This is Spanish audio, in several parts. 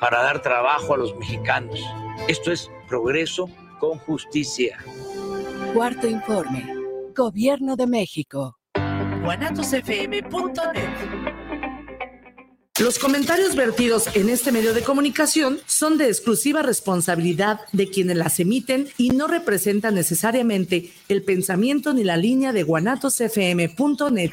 para dar trabajo a los mexicanos. Esto es progreso con justicia. Cuarto informe. Gobierno de México. Los comentarios vertidos en este medio de comunicación son de exclusiva responsabilidad de quienes las emiten y no representan necesariamente el pensamiento ni la línea de guanatosfm.net.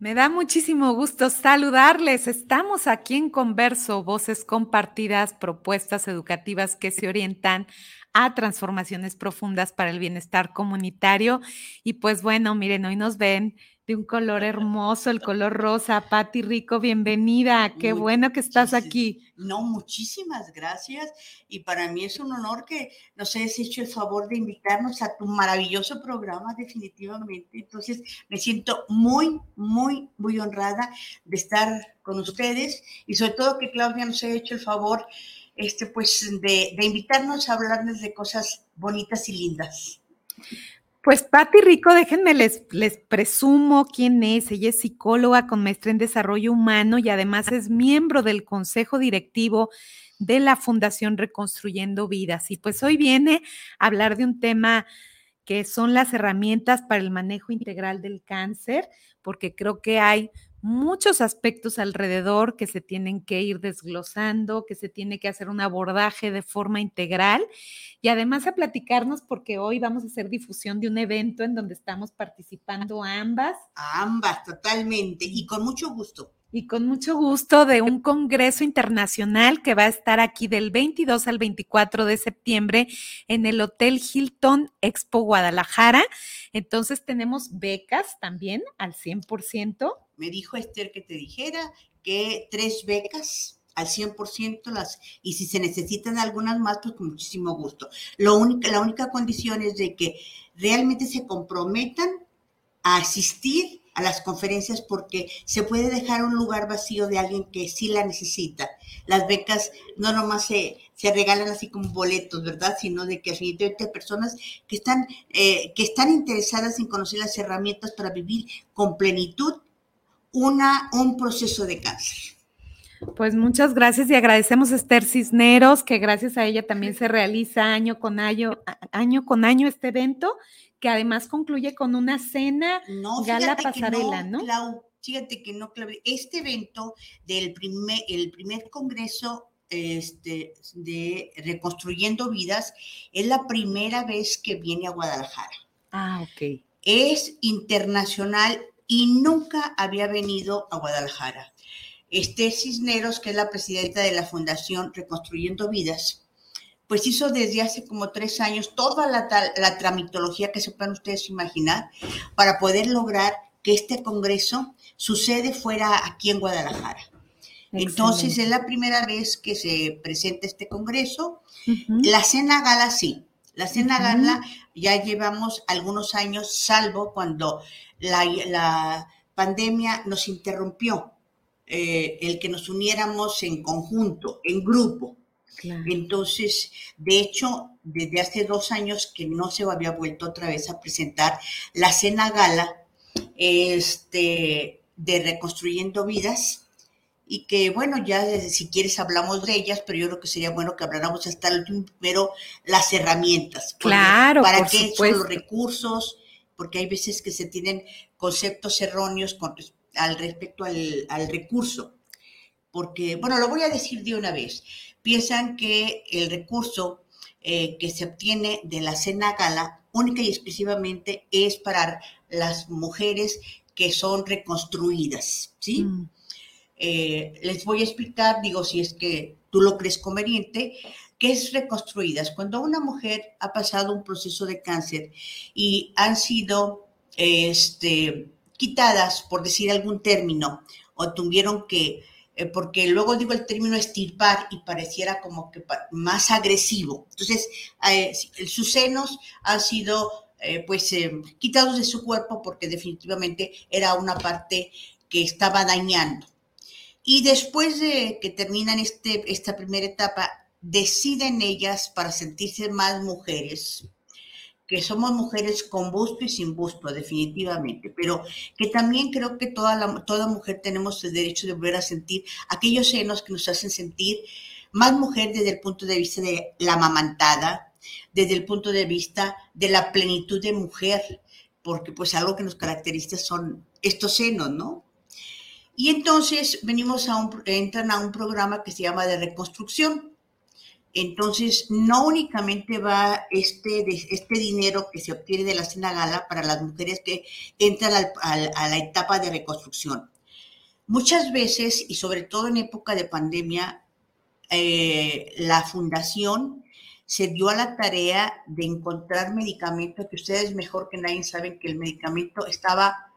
Me da muchísimo gusto saludarles. Estamos aquí en Converso, voces compartidas, propuestas educativas que se orientan a transformaciones profundas para el bienestar comunitario. Y pues bueno, miren, hoy nos ven de un color hermoso, el color rosa. Patti Rico, bienvenida. Qué bueno que estás aquí. No, muchísimas gracias. Y para mí es un honor que nos hayas hecho el favor de invitarnos a tu maravilloso programa, definitivamente. Entonces, me siento muy, muy, muy honrada de estar con ustedes y sobre todo que Claudia nos haya hecho el favor este, pues, de, de invitarnos a hablarles de cosas bonitas y lindas. Pues Patti Rico, déjenme les, les presumo quién es. Ella es psicóloga con maestría en desarrollo humano y además es miembro del consejo directivo de la Fundación Reconstruyendo Vidas. Y pues hoy viene a hablar de un tema que son las herramientas para el manejo integral del cáncer, porque creo que hay muchos aspectos alrededor que se tienen que ir desglosando, que se tiene que hacer un abordaje de forma integral y además a platicarnos porque hoy vamos a hacer difusión de un evento en donde estamos participando ambas. Ambas, totalmente, y con mucho gusto. Y con mucho gusto de un congreso internacional que va a estar aquí del 22 al 24 de septiembre en el Hotel Hilton Expo Guadalajara. Entonces tenemos becas también al 100% me dijo Esther que te dijera que tres becas al 100% las, y si se necesitan algunas más, pues con muchísimo gusto. Lo única, la única condición es de que realmente se comprometan a asistir a las conferencias porque se puede dejar un lugar vacío de alguien que sí la necesita. Las becas no nomás se, se regalan así como boletos, ¿verdad? Sino de que definitivamente hay personas que están, eh, que están interesadas en conocer las herramientas para vivir con plenitud una, un proceso de cáncer. Pues muchas gracias y agradecemos a Esther Cisneros, que gracias a ella también se realiza año con año, año con año este evento, que además concluye con una cena gala pasarela, ¿no? fíjate que no, este evento del primer, el primer congreso este, de Reconstruyendo Vidas es la primera vez que viene a Guadalajara. Ah, ok. Es internacional y nunca había venido a Guadalajara. Esther Cisneros, que es la presidenta de la Fundación Reconstruyendo Vidas, pues hizo desde hace como tres años toda la, la tramitología que se puedan ustedes imaginar para poder lograr que este congreso sucede fuera aquí en Guadalajara. Entonces es la primera vez que se presenta este congreso. La cena gala sí, la cena gala ya llevamos algunos años, salvo cuando la, pandemia nos interrumpió eh, el que nos uniéramos en conjunto, en grupo. Entonces, de hecho, desde hace dos años que no se había vuelto otra vez a presentar la cena gala este, de Reconstruyendo Vidas, y que bueno, ya si quieres hablamos de ellas, pero yo creo que sería bueno que habláramos hasta el último primero las herramientas. Claro. ¿Para qué son los recursos? Porque hay veces que se tienen conceptos erróneos con, al respecto al, recurso. Porque, bueno, lo voy a decir de una vez. Piensan que el recurso eh, que se obtiene de la cena gala única y exclusivamente es para las mujeres que son reconstruidas, ¿sí? Mm. Eh, les voy a explicar, digo, si es que tú lo crees conveniente, qué es reconstruidas. Cuando una mujer ha pasado un proceso de cáncer y han sido este, quitadas, por decir algún término, o tuvieron que, eh, porque luego digo el término estirpar y pareciera como que más agresivo. Entonces, eh, sus senos han sido eh, pues quitados de su cuerpo porque definitivamente era una parte que estaba dañando. Y después de que terminan este, esta primera etapa, deciden ellas para sentirse más mujeres, que somos mujeres con busto y sin busto, definitivamente, pero que también creo que toda, toda mujer tenemos el derecho de volver a sentir aquellos senos que nos hacen sentir más mujer desde el punto de vista de la mamantada, desde el punto de vista de la plenitud de mujer, porque pues algo que nos caracteriza son estos senos, ¿no? Y entonces venimos a un, entran a un programa que se llama de reconstrucción, entonces, no únicamente va este, este dinero que se obtiene de la cena para las mujeres que entran a la etapa de reconstrucción. Muchas veces, y sobre todo en época de pandemia, eh, la fundación se dio a la tarea de encontrar medicamentos que ustedes mejor que nadie saben que el medicamento estaba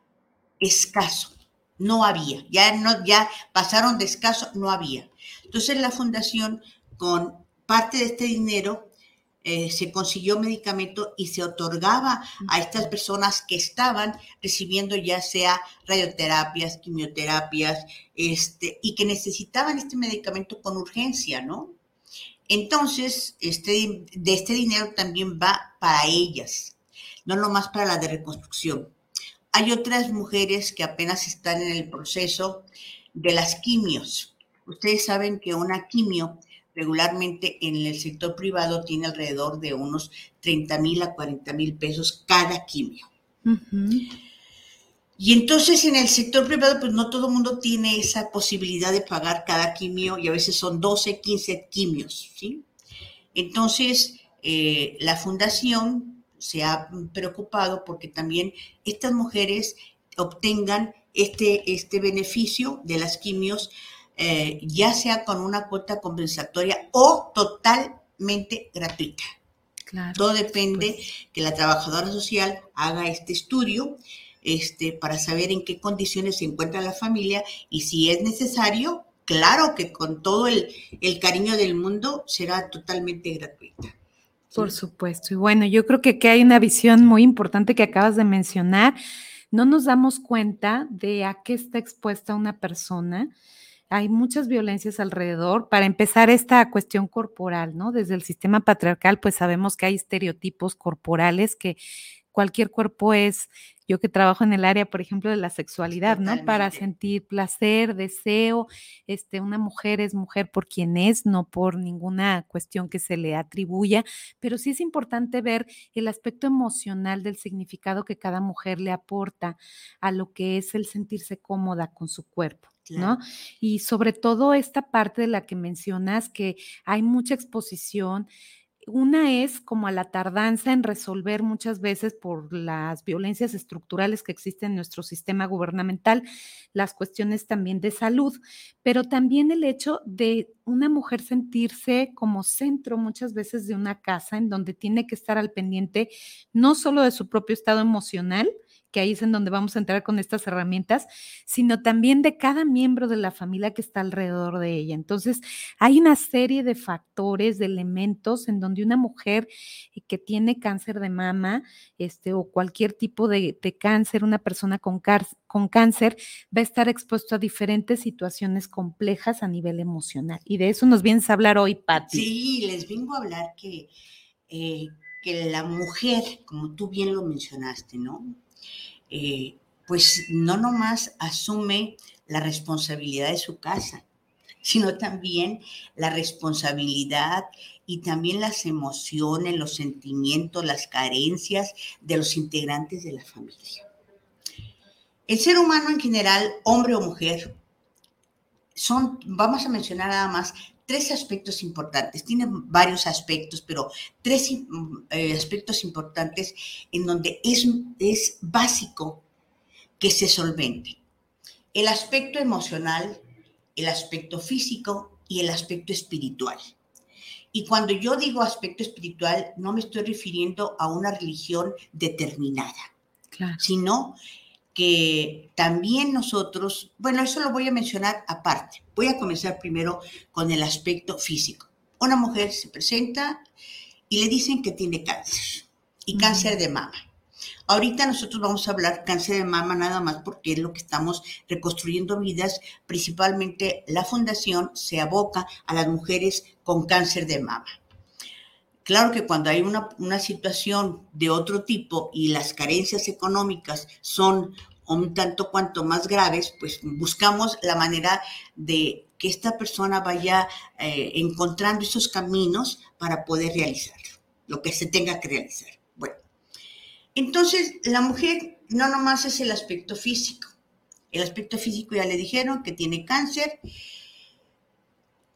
escaso, no había, ya, no, ya pasaron de escaso, no había. Entonces la fundación con parte de este dinero eh, se consiguió medicamento y se otorgaba a estas personas que estaban recibiendo ya sea radioterapias, quimioterapias, este, y que necesitaban este medicamento con urgencia, ¿no? Entonces, este, de este dinero también va para ellas, no nomás para la de reconstrucción. Hay otras mujeres que apenas están en el proceso de las quimios. Ustedes saben que una quimio regularmente en el sector privado tiene alrededor de unos 30 mil a 40 mil pesos cada quimio. Y entonces en el sector privado, pues no todo el mundo tiene esa posibilidad de pagar cada quimio y a veces son 12, 15 quimios, ¿sí? Entonces, eh, la fundación se ha preocupado porque también estas mujeres obtengan este, este beneficio de las quimios eh, ya sea con una cuota compensatoria o totalmente gratuita. Todo depende que la trabajadora social haga este estudio este, para saber en qué condiciones se encuentra la familia y si es necesario, claro que con todo el, cariño del mundo será totalmente gratuita. Por supuesto. Y bueno, yo creo que aquí hay una visión muy importante que acabas de mencionar. No nos damos cuenta de a qué está expuesta una persona hay muchas violencias alrededor. Para empezar, esta cuestión corporal, ¿no? Desde el sistema patriarcal, pues sabemos que hay estereotipos corporales que cualquier cuerpo es, yo que trabajo en el área, por ejemplo, de la sexualidad, ¿no? Para sentir placer, deseo, este, una mujer es mujer por quien es, no por ninguna cuestión que se le atribuya, pero sí es importante ver el aspecto emocional del significado que cada mujer le aporta a lo que es el sentirse cómoda con su cuerpo. ¿no? Y sobre todo esta parte de la que mencionas, que hay mucha exposición. Una es como a la tardanza en resolver muchas veces por las violencias estructurales que existen en nuestro sistema gubernamental, las cuestiones también de salud, pero también el hecho de una mujer sentirse como centro muchas veces de una casa en donde tiene que estar al pendiente no solo de su propio estado emocional, que ahí es en donde vamos a entrar con estas herramientas, sino también de cada miembro de la familia que está alrededor de ella. Entonces, hay una serie de factores, de elementos en donde una mujer eh, que tiene cáncer de mama, este, o cualquier tipo de, cáncer, una persona con, cáncer, va a estar expuesto a diferentes situaciones complejas a nivel emocional. Y de eso nos vienes a hablar hoy, Patti. Sí, les vengo a hablar que, eh, que la mujer, como tú bien lo mencionaste, ¿no? Eh, pues no nomás asume la responsabilidad de su casa, sino también la responsabilidad y también las emociones, los sentimientos, las carencias de los integrantes de la familia. El ser humano en general, hombre o mujer, son, vamos a mencionar nada más, tres aspectos importantes. Tiene varios aspectos, pero tres eh, aspectos importantes en donde es, es básico que se solvente. El aspecto emocional, el aspecto físico y el aspecto espiritual. Y cuando yo digo aspecto espiritual, no me estoy refiriendo a una religión determinada. sino que también nosotros, bueno, eso lo voy a mencionar aparte. Voy a comenzar primero con el aspecto físico. Una mujer se presenta y le dicen que tiene cáncer y cáncer de mama. Ahorita nosotros vamos a hablar cáncer de mama nada más porque es lo que estamos reconstruyendo vidas. Principalmente la fundación se aboca a las mujeres con cáncer de mama. Claro que cuando hay una, una situación de otro tipo y las carencias económicas son un tanto cuanto más graves, pues buscamos la manera de que esta persona vaya eh, encontrando esos caminos para poder realizar lo que se tenga que realizar. Bueno, entonces la mujer no nomás es el aspecto físico. El aspecto físico ya le dijeron que tiene cáncer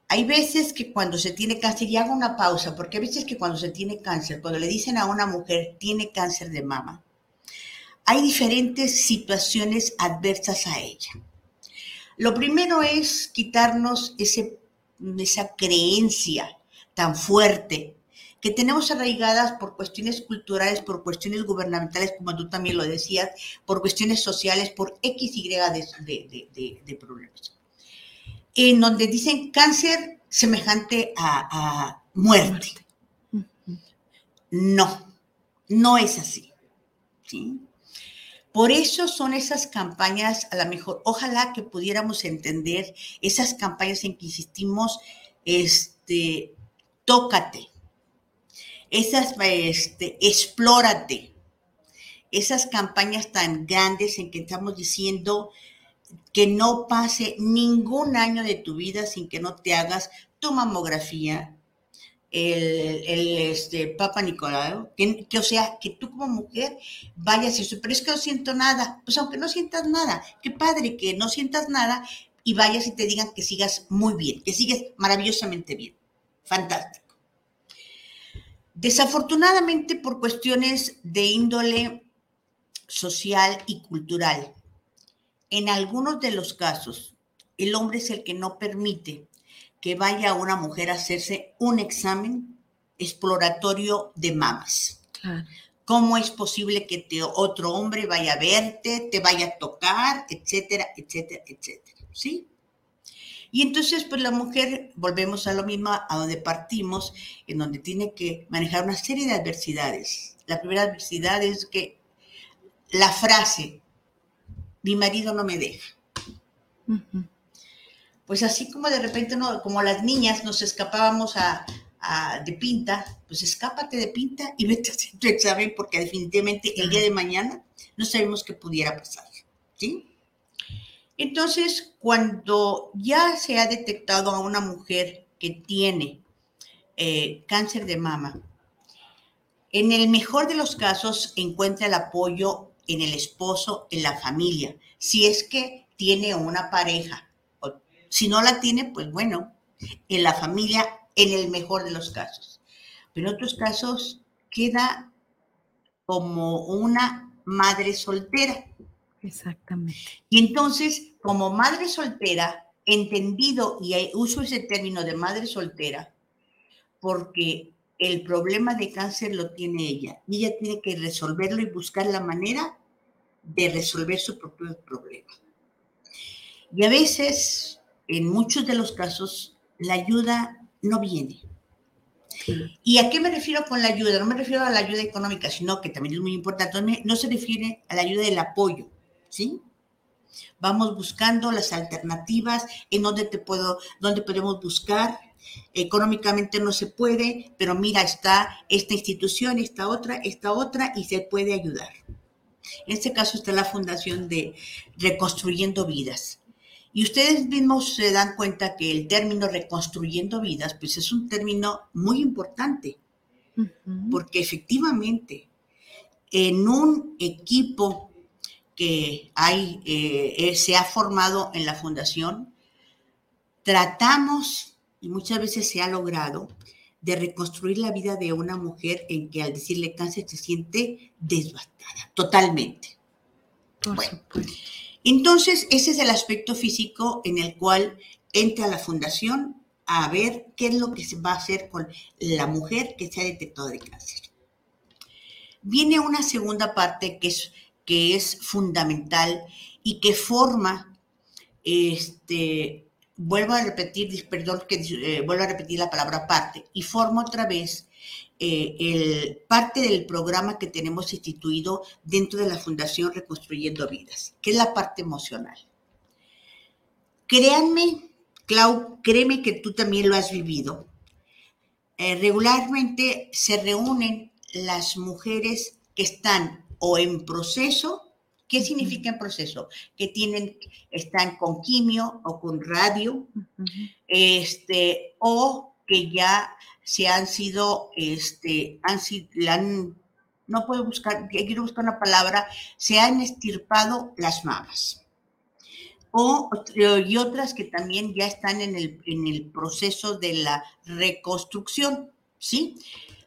hay veces que cuando se tiene cáncer, y hago una pausa, porque hay veces que cuando se tiene cáncer, cuando le dicen a una mujer tiene cáncer de mama, hay diferentes situaciones adversas a ella. Lo primero es quitarnos ese, esa creencia tan fuerte que tenemos arraigadas por cuestiones culturales, por cuestiones gubernamentales, como tú también lo decías, por cuestiones sociales, por X, Y de, de problemas en donde dicen cáncer semejante a, muerte. No, no es así. Por eso son esas campañas, a lo mejor, ojalá que pudiéramos entender esas campañas en que insistimos, este, tócate, esas, este, explórate, esas campañas tan grandes en que estamos diciendo, que no pase ningún año de tu vida sin que no te hagas tu mamografía, el, este, Papa Nicolau, que, o sea, que tú como mujer vayas y eso, pero es que no siento nada, pues aunque no sientas nada, qué padre que no sientas nada y vayas y te digan que sigas muy bien, que sigues maravillosamente bien, fantástico. Desafortunadamente por cuestiones de índole social y cultural, en algunos de los casos, el hombre es el que no permite que vaya una mujer a hacerse un examen exploratorio de mamas. ¿Cómo es posible que te, otro hombre vaya a verte, te vaya a tocar, etcétera, etcétera, etcétera? ¿Sí? Y entonces, pues la mujer, volvemos a lo mismo, a donde partimos, en donde tiene que manejar una serie de adversidades. La primera adversidad es que la frase, mi marido no me deja. Pues así como de repente, no, como las niñas nos escapábamos a, de pinta, pues escápate de pinta y vete a hacer tu examen porque definitivamente el día de mañana no sabemos qué pudiera pasar. ¿sí? Entonces, cuando ya se ha detectado a una mujer que tiene eh, cáncer de mama, en el mejor de los casos encuentra el apoyo en el esposo, en la familia, si es que tiene una pareja. O, si no la tiene, pues bueno, en la familia, en el mejor de los casos. Pero en otros casos queda como una madre soltera. Exactamente. Y entonces, como madre soltera, entendido, y uso ese término de madre soltera, porque el problema de cáncer lo tiene ella y ella tiene que resolverlo y buscar la manera de resolver su propio problema. Y a veces, en muchos de los casos, la ayuda no viene. ¿Y a qué me refiero con la ayuda? No me refiero a la ayuda económica, sino que también es muy importante, no se refiere a la ayuda del apoyo, ¿sí? Vamos buscando las alternativas en donde te puedo, donde podemos buscar económicamente no se puede, pero mira, está esta institución, esta otra, esta otra, y se puede ayudar. En este caso está la fundación de Reconstruyendo Vidas. Y ustedes mismos se dan cuenta que el término reconstruyendo vidas, pues es un término muy importante, porque efectivamente en un equipo que hay, eh, se ha formado en la fundación, tratamos y muchas veces se ha logrado de reconstruir la vida de una mujer en que al decirle cáncer se siente devastada, totalmente. entonces ese es el aspecto físico en el cual entra la fundación a ver qué es lo que se va a hacer con la mujer que se ha detectado de cáncer. Viene una segunda parte que es que es fundamental y que forma, este, vuelvo a repetir, perdón que eh, vuelvo a repetir la palabra parte, y forma otra vez eh, el, parte del programa que tenemos instituido dentro de la Fundación Reconstruyendo Vidas, que es la parte emocional. Créanme, Clau, créeme que tú también lo has vivido. Eh, regularmente se reúnen las mujeres que están o en proceso. ¿Qué significa en proceso? Que tienen, están con quimio o con radio, este, o que ya se han sido, este, han, han, no puedo buscar, quiero buscar una palabra, se han estirpado las mamas o, y otras que también ya están en el, en el proceso de la reconstrucción, ¿sí?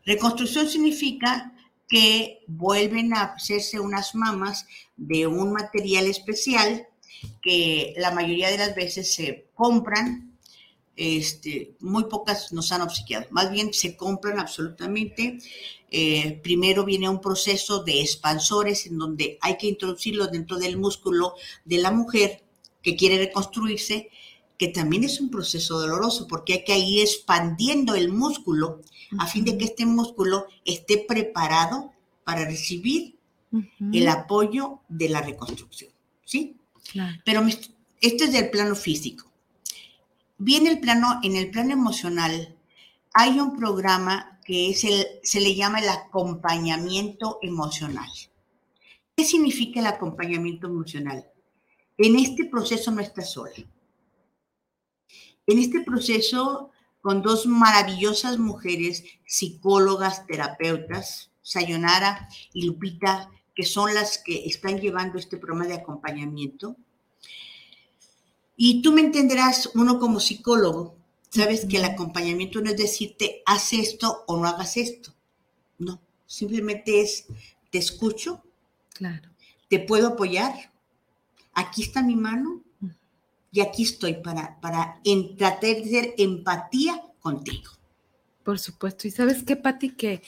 Reconstrucción significa que vuelven a hacerse unas mamas de un material especial que la mayoría de las veces se compran, este, muy pocas nos han obsequiado, más bien se compran absolutamente. Eh, primero viene un proceso de expansores en donde hay que introducirlo dentro del músculo de la mujer que quiere reconstruirse, que también es un proceso doloroso porque hay que ir expandiendo el músculo a fin de que este músculo esté preparado para recibir el apoyo de la reconstrucción, ¿sí? Pero esto es del plano físico. Viene el plano, en el plano emocional, hay un programa que es el, se le llama el acompañamiento emocional. ¿Qué significa el acompañamiento emocional? En este proceso no estás sola. En este proceso, con dos maravillosas mujeres, psicólogas, terapeutas, Sayonara y Lupita, que son las que están llevando este programa de acompañamiento. Y tú me entenderás, uno como psicólogo, sabes que el acompañamiento no es decirte, haz esto o no hagas esto. No, simplemente es, te escucho, claro. te puedo apoyar, aquí está mi mano y aquí estoy para, para tratar de ser empatía contigo. Por supuesto. Y sabes qué, Pati, que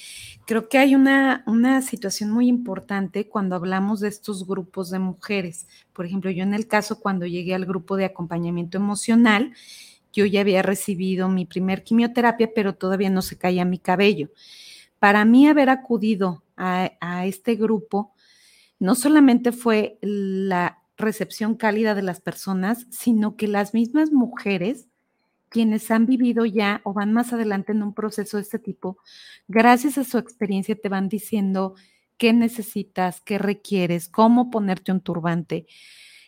creo que hay una, una situación muy importante cuando hablamos de estos grupos de mujeres. Por ejemplo, yo en el caso cuando llegué al grupo de acompañamiento emocional, yo ya había recibido mi primer quimioterapia, pero todavía no se caía mi cabello. Para mí haber acudido a, a este grupo, no solamente fue la recepción cálida de las personas, sino que las mismas mujeres, quienes han vivido ya o van más adelante en un proceso de este tipo, gracias a su experiencia te van diciendo qué necesitas, qué requieres, cómo ponerte un turbante,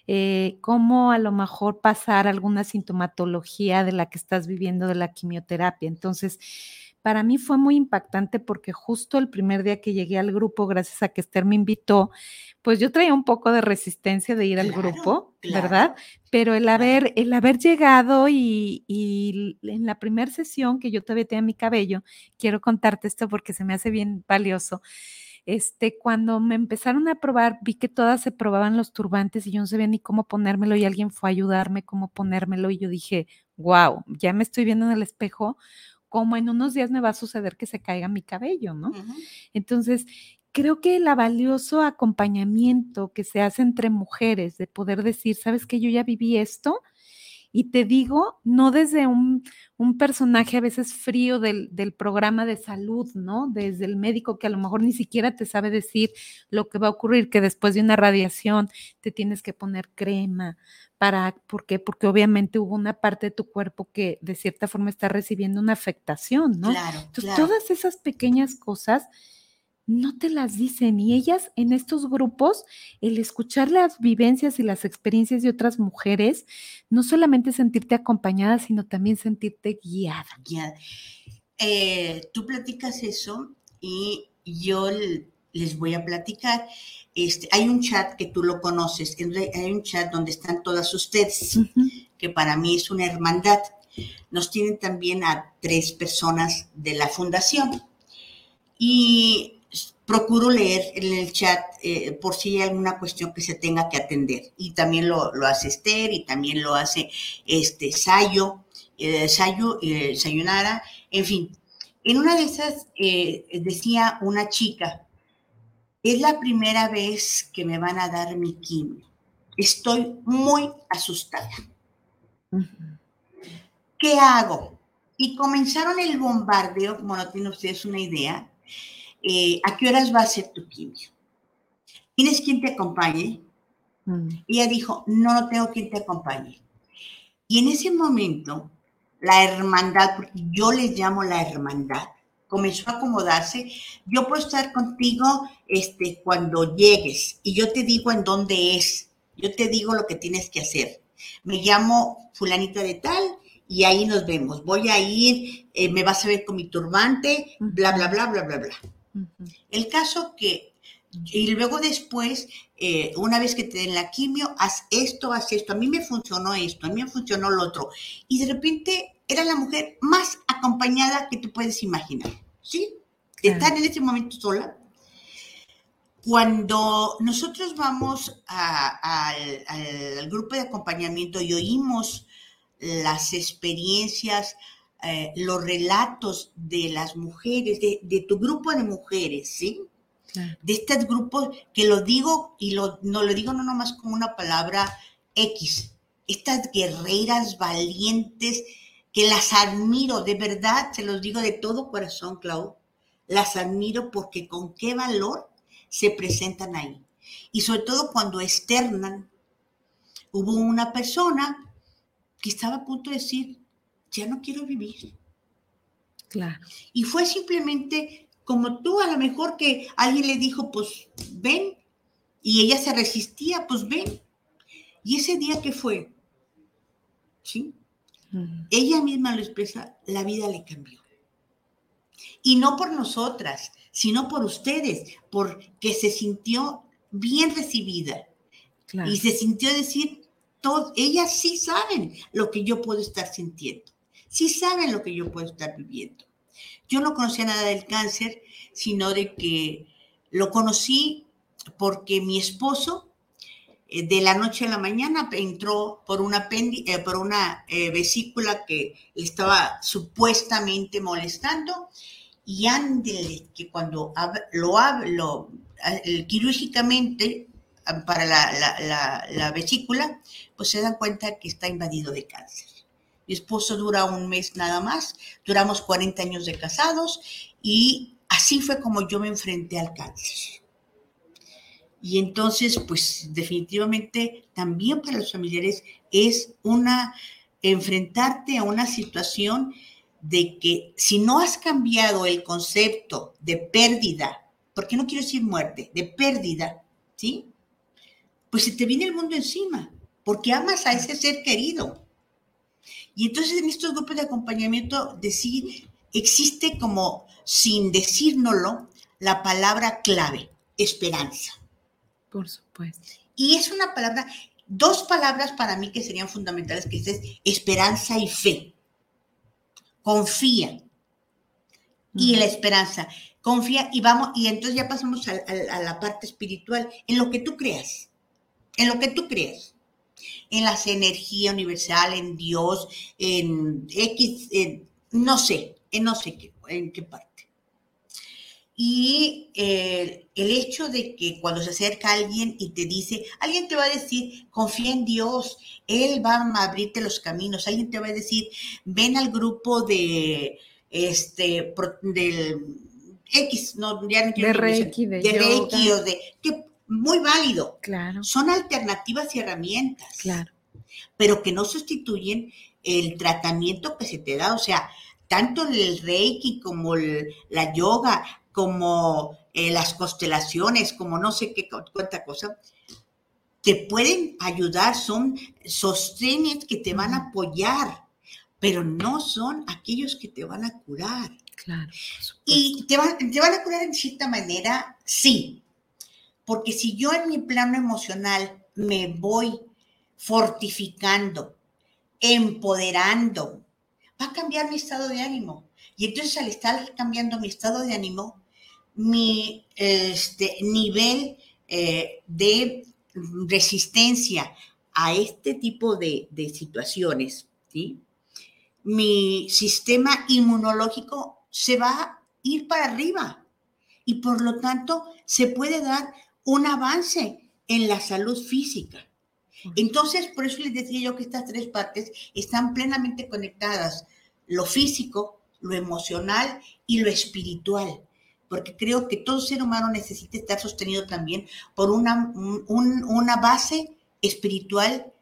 eh, cómo a lo mejor pasar alguna sintomatología de la que estás viviendo de la quimioterapia. Entonces, para mí fue muy impactante porque justo el primer día que llegué al grupo, gracias a que Esther me invitó, pues yo traía un poco de resistencia de ir al grupo, ¿verdad? Pero el haber, el haber llegado y, y en la primera sesión que yo todavía tenía mi cabello, quiero contarte esto porque se me hace bien valioso. Este, cuando me empezaron a probar, vi que todas se probaban los turbantes y yo no sabía ni cómo ponérmelo y alguien fue a ayudarme cómo ponérmelo y yo dije, wow, ya me estoy viendo en el espejo como en unos días me va a suceder que se caiga mi cabello, ¿no? Entonces, creo que el valioso acompañamiento que se hace entre mujeres, de poder decir, sabes que yo ya viví esto, y te digo, no desde un, personaje a veces frío del, del, programa de salud, ¿no? Desde el médico que a lo mejor ni siquiera te sabe decir lo que va a ocurrir, que después de una radiación te tienes que poner crema, para, ¿por qué? Porque obviamente hubo una parte de tu cuerpo que de cierta forma está recibiendo una afectación, ¿no? Claro. Entonces, todas esas pequeñas cosas no te las dicen y ellas en estos grupos, el escuchar las vivencias y las experiencias de otras mujeres, no solamente sentirte acompañada, sino también sentirte guiada. guiada. Eh, tú platicas eso y yo les voy a platicar. Este, hay un chat que tú lo conoces, hay un chat donde están todas ustedes, que para mí es una hermandad. Nos tienen también a tres personas de la fundación. Y procuro leer en el chat eh, por si hay alguna cuestión que se tenga que atender. Y también lo, hace Esther y también lo hace este Sayo, eh, Sayo, eh, Sayonara, en fin. En una de esas decía una chica, es la primera vez que me van a dar mi quimio. Estoy muy asustada. ¿Qué hago? Y comenzaron el bombardeo, como no tienen ustedes una idea, eh, ¿a qué horas va a ser tu quimio? ¿Tienes quien te acompañe? Mm. Ella dijo, no, no tengo quien te acompañe. Y en ese momento, la hermandad, porque yo les llamo la hermandad, comenzó a acomodarse. Yo puedo estar contigo este, cuando llegues y yo te digo en dónde es. Yo te digo lo que tienes que hacer. Me llamo fulanita de tal y ahí nos vemos. Voy a ir, eh, me vas a ver con mi turbante, bla, bla, bla, bla, bla, bla. El caso que, y luego después, eh, una vez que te den la quimio, haz esto, haz esto. A mí me funcionó esto, a mí me funcionó lo otro. Y de repente era la mujer más acompañada que tú puedes imaginar, ¿sí? De estar en ese momento sola. Cuando nosotros vamos al, grupo de acompañamiento y oímos las experiencias, eh, los relatos de las mujeres, de, tu grupo de mujeres, ¿sí? De estos grupos que lo digo y lo, no lo digo no nomás como una palabra X, estas guerreras valientes que las admiro, de verdad, se los digo de todo corazón, Clau, las admiro porque con qué valor se presentan ahí. Y sobre todo cuando externan, hubo una persona que estaba a punto de decir, ya no quiero vivir. Claro. Y fue simplemente como tú, a lo mejor que alguien le dijo, pues ven, y ella se resistía, pues ven. Y ese día que fue, ¿sí? Ella misma lo expresa, la vida le cambió. Y no por nosotras, sino por ustedes, porque se sintió bien recibida. Y se sintió decir, todo, ellas sí saben lo que yo puedo estar sintiendo, sí saben lo que yo puedo estar viviendo. Yo no conocía nada del cáncer, sino de que lo conocí porque mi esposo eh, de la noche a la mañana entró por una, eh, una eh, vesícula que estaba supuestamente molestando y ándele que cuando lo hablo quirúrgicamente para la, vesícula, pues se dan cuenta que está invadido de cáncer. Mi esposo dura un mes nada más, duramos 40 años de casados y así fue como yo me enfrenté al cáncer. Y entonces, pues definitivamente también para los familiares es una enfrentarte a una situación de que si no has cambiado el concepto de pérdida, porque no quiero decir muerte, de pérdida, ¿sí? Pues se te viene el mundo encima, porque amas a ese ser querido. Y entonces en estos grupos de acompañamiento decir, existe como, sin decírnoslo, la palabra clave, esperanza. Por supuesto. Y es una palabra, dos palabras para mí que serían fundamentales, que es esperanza y fe. Confía. Y la esperanza. Confía y vamos, y entonces ya pasamos a, la parte espiritual, en lo que tú creas, en lo que tú creas, en la energía universal, en Dios, en X, no sé, en no sé qué, en qué parte. Y eh, el hecho de que cuando se acerca alguien y te dice, alguien te va a decir, confía en Dios, Él va a abrirte los caminos, alguien te va a decir, ven al grupo de, este, del X, no, ya no quiero de Reiki, de, Reiki o de, que muy válido. Claro. Son alternativas y herramientas. Claro. Pero que no sustituyen el tratamiento que se te da, o sea, tanto el Reiki como la yoga, como eh, las constelaciones, como no sé qué cuánta cosa, te pueden ayudar, son sostenes que te van a apoyar, pero no son aquellos que te van a curar. Claro. Y te van, te van a curar en cierta manera, sí, porque si yo en mi plano emocional me voy fortificando, empoderando, va a cambiar mi estado de ánimo. Y entonces al estar cambiando mi estado de ánimo, mi este, nivel eh, de resistencia a este tipo de, situaciones, ¿sí? mi sistema inmunológico se va a ir para arriba y por lo tanto se puede dar un avance en la salud física. Entonces, por eso les decía yo que estas tres partes están plenamente conectadas, lo físico, lo emocional y lo espiritual, porque creo que todo ser humano necesita estar sostenido también por una, una base espiritual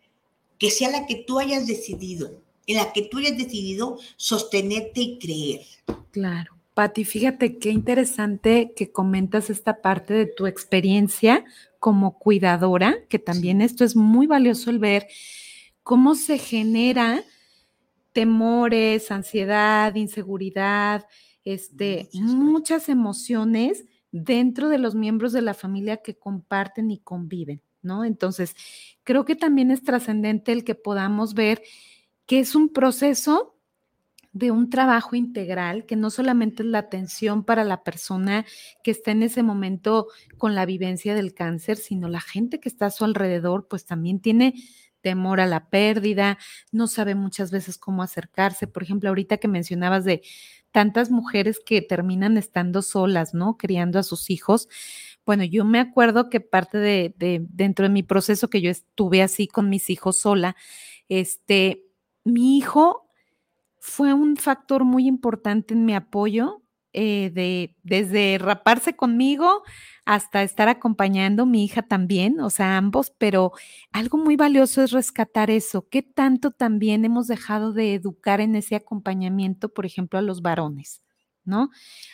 que sea la que tú hayas decidido, en la que tú hayas decidido sostenerte y creer. Claro. Pati, fíjate qué interesante que comentas esta parte de tu experiencia como cuidadora, que también esto es muy valioso el ver cómo se genera temores, ansiedad, inseguridad, este, muchas emociones dentro de los miembros de la familia que comparten y conviven, ¿no? Entonces, creo que también es trascendente el que podamos ver que es un proceso de un trabajo integral, que no solamente es la atención para la persona que está en ese momento con la vivencia del cáncer, sino la gente que está a su alrededor, pues también tiene temor a la pérdida, no sabe muchas veces cómo acercarse. Por ejemplo, ahorita que mencionabas de tantas mujeres que terminan estando solas, ¿no? Criando a sus hijos. Bueno, yo me acuerdo que parte de, de dentro de mi proceso que yo estuve así con mis hijos sola, este, mi hijo fue un factor muy importante en mi apoyo, eh, de, desde raparse conmigo hasta estar acompañando mi hija también, o sea, ambos, pero algo muy valioso es rescatar eso. ¿Qué tanto también hemos dejado de educar en ese acompañamiento, por ejemplo, a los varones? ¿no?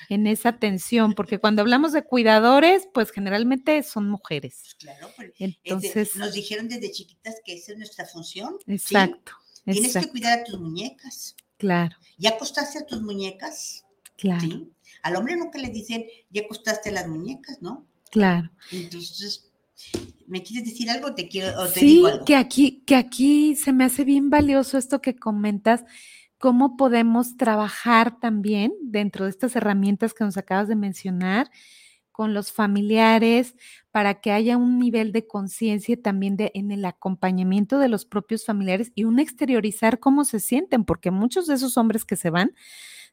En esa atención, porque cuando hablamos de cuidadores, pues generalmente son mujeres. Claro, entonces nos dijeron desde chiquitas que esa es nuestra función. Exacto. Tienes que cuidar a tus muñecas. Claro. ¿Ya acostaste a tus muñecas? Claro. Al hombre nunca le dicen, ya acostaste a las muñecas, ¿no? Claro. Entonces, ¿me quieres decir algo? Te quiero, o te sí, digo algo? que aquí, que aquí se me hace bien valioso esto que comentas, cómo podemos trabajar también dentro de estas herramientas que nos acabas de mencionar con los familiares para que haya un nivel de conciencia también de, en el acompañamiento de los propios familiares y un exteriorizar cómo se sienten, porque muchos de esos hombres que se van,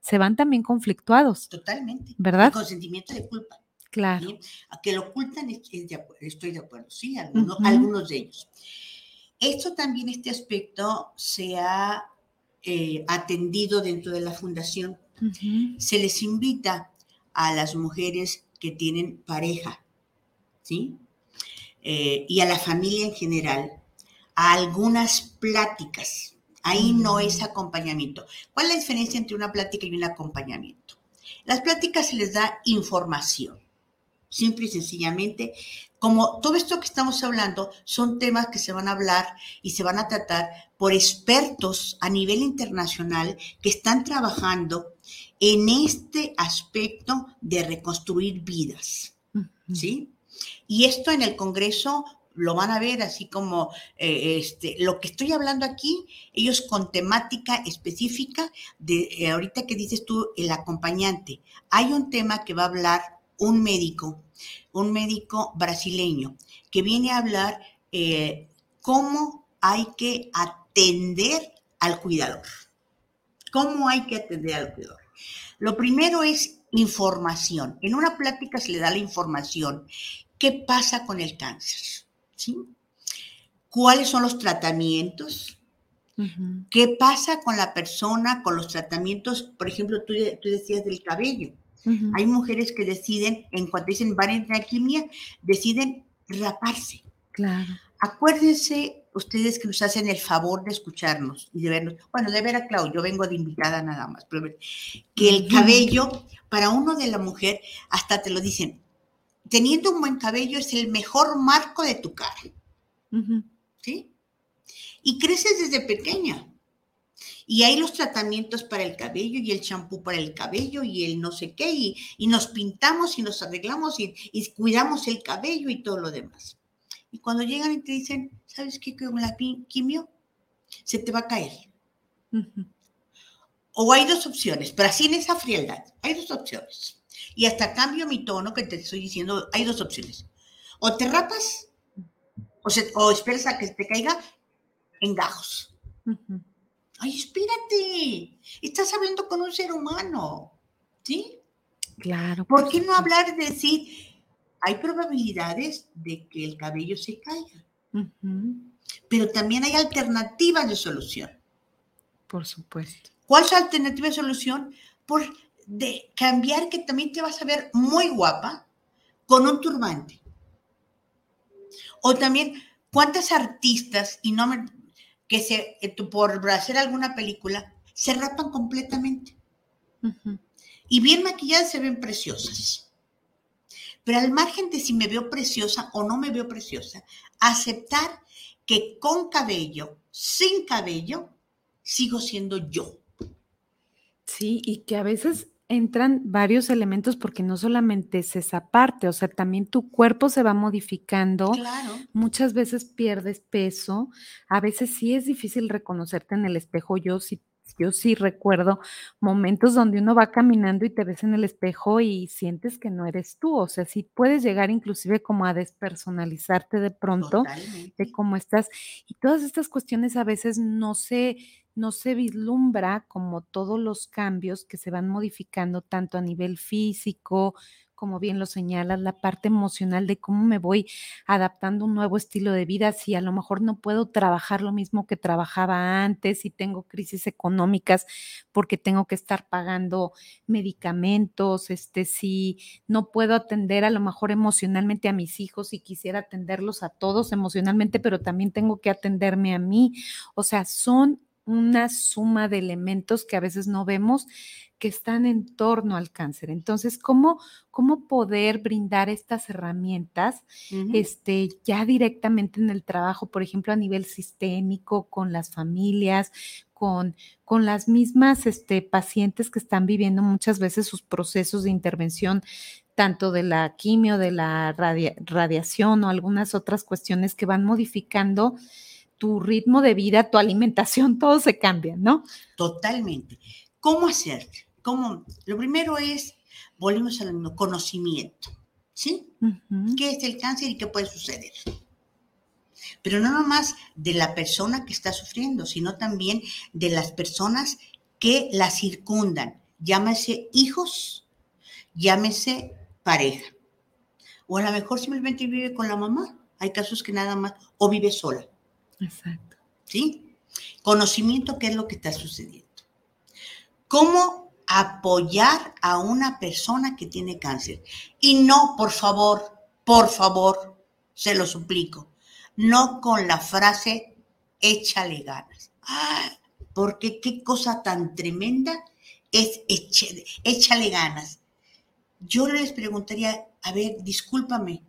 se van también conflictuados. Totalmente. ¿Verdad? con sentimiento de culpa. Claro. A que lo ocultan, estoy de acuerdo, sí, algunos, algunos de ellos. Esto también, este aspecto, se ha eh, atendido dentro de la fundación. Se les invita a las mujeres que tienen pareja, ¿sí? Eh, y a la familia en general, a algunas pláticas. Ahí no es acompañamiento. ¿Cuál es la diferencia entre una plática y un acompañamiento? Las pláticas se les da información, simple y sencillamente. Como todo esto que estamos hablando son temas que se van a hablar y se van a tratar por expertos a nivel internacional que están trabajando en este aspecto de reconstruir vidas. ¿Sí? Y esto en el Congreso lo van a ver así como eh, este, lo que estoy hablando aquí, ellos con temática específica de eh, ahorita que dices tú el acompañante. Hay un tema que va a hablar un médico, un médico brasileño, que viene a hablar eh, cómo hay que atender al cuidador. ¿Cómo hay que atender al cuidador? Lo primero es información. En una plática se le da la información. ¿Qué pasa con el cáncer? ¿Sí? ¿Cuáles son los tratamientos? ¿Qué pasa con la persona, con los tratamientos? Por ejemplo, tú, decías del cabello. Hay mujeres que deciden, en cuanto dicen van a quimia, deciden raparse. Claro. Acuérdense ustedes que nos hacen el favor de escucharnos y de vernos. Bueno, de ver a Clau, yo vengo de invitada nada más, pero que el cabello, para uno de la mujer, hasta te lo dicen, teniendo un buen cabello es el mejor marco de tu cara. ¿Sí? Y creces desde pequeña. Y hay los tratamientos para el cabello y el champú para el cabello y el no sé qué, y, nos pintamos y nos arreglamos y, y cuidamos el cabello y todo lo demás. Y cuando llegan y te dicen, ¿sabes qué? Con la quimio se te va a caer. O hay dos opciones, pero así en esa frialdad, hay dos opciones. Y hasta cambio mi tono que te estoy diciendo, hay dos opciones. O te rapas o, o esperas a que te caiga en gajos. Ay, espérate, estás hablando con un ser humano, ¿sí? Claro. ¿Por qué no hablar de decir, hay probabilidades de que el cabello se caiga. Pero también hay alternativas de solución. Por supuesto. ¿Cuál es la alternativa de solución? Por de cambiar que también te vas a ver muy guapa con un turbante. O también, ¿cuántas artistas, y no me, que se, eh, por hacer alguna película, se rapan completamente? Y bien maquilladas se ven preciosas. Pero al margen de si me veo preciosa o no me veo preciosa, aceptar que con cabello, sin cabello, sigo siendo yo. Sí, y que a veces entran varios elementos porque no solamente es esa parte, o sea, también tu cuerpo se va modificando. Claro. Muchas veces pierdes peso, a veces sí es difícil reconocerte en el espejo. Yo sí yo sí recuerdo momentos donde uno va caminando y te ves en el espejo y sientes que no eres tú, o sea, sí puedes llegar inclusive como a despersonalizarte de pronto de cómo estás. Y todas estas cuestiones a veces no se no se vislumbra como todos los cambios que se van modificando tanto a nivel físico, como bien lo señalas, la parte emocional de cómo me voy adaptando a un nuevo estilo de vida, si a lo mejor no puedo trabajar lo mismo que trabajaba antes, si tengo crisis económicas porque tengo que estar pagando medicamentos, este, si no puedo atender a lo mejor emocionalmente a mis hijos y quisiera atenderlos a todos emocionalmente, pero también tengo que atenderme a mí. O sea, son una suma de elementos que a veces no vemos que están en torno al cáncer. Entonces, ¿cómo, cómo poder brindar estas herramientas este, ya directamente en el trabajo, por ejemplo, a nivel sistémico, con las familias, con, con las mismas este, pacientes que están viviendo muchas veces sus procesos de intervención tanto de la quimio, de la radiación o algunas otras cuestiones que van modificando tu ritmo de vida, tu alimentación, todo se cambia, ¿no? Totalmente. ¿Cómo hacer? ¿Cómo? Lo primero es, volvemos al conocimiento, ¿sí? ¿Qué es el cáncer y qué puede suceder? Pero no nomás de la persona que está sufriendo, sino también de las personas que la circundan. Llámese hijos, llámese pareja. O a lo mejor simplemente vive con la mamá. Hay casos que nada más, o vive sola. Exacto. ¿Sí? Conocimiento, ¿qué es lo que está sucediendo? ¿Cómo apoyar a una persona que tiene cáncer? Y no, por favor, por favor, se lo suplico, no con la frase échale ganas. porque qué cosa tan tremenda es échale, échale ganas. Yo les preguntaría, a ver, discúlpame,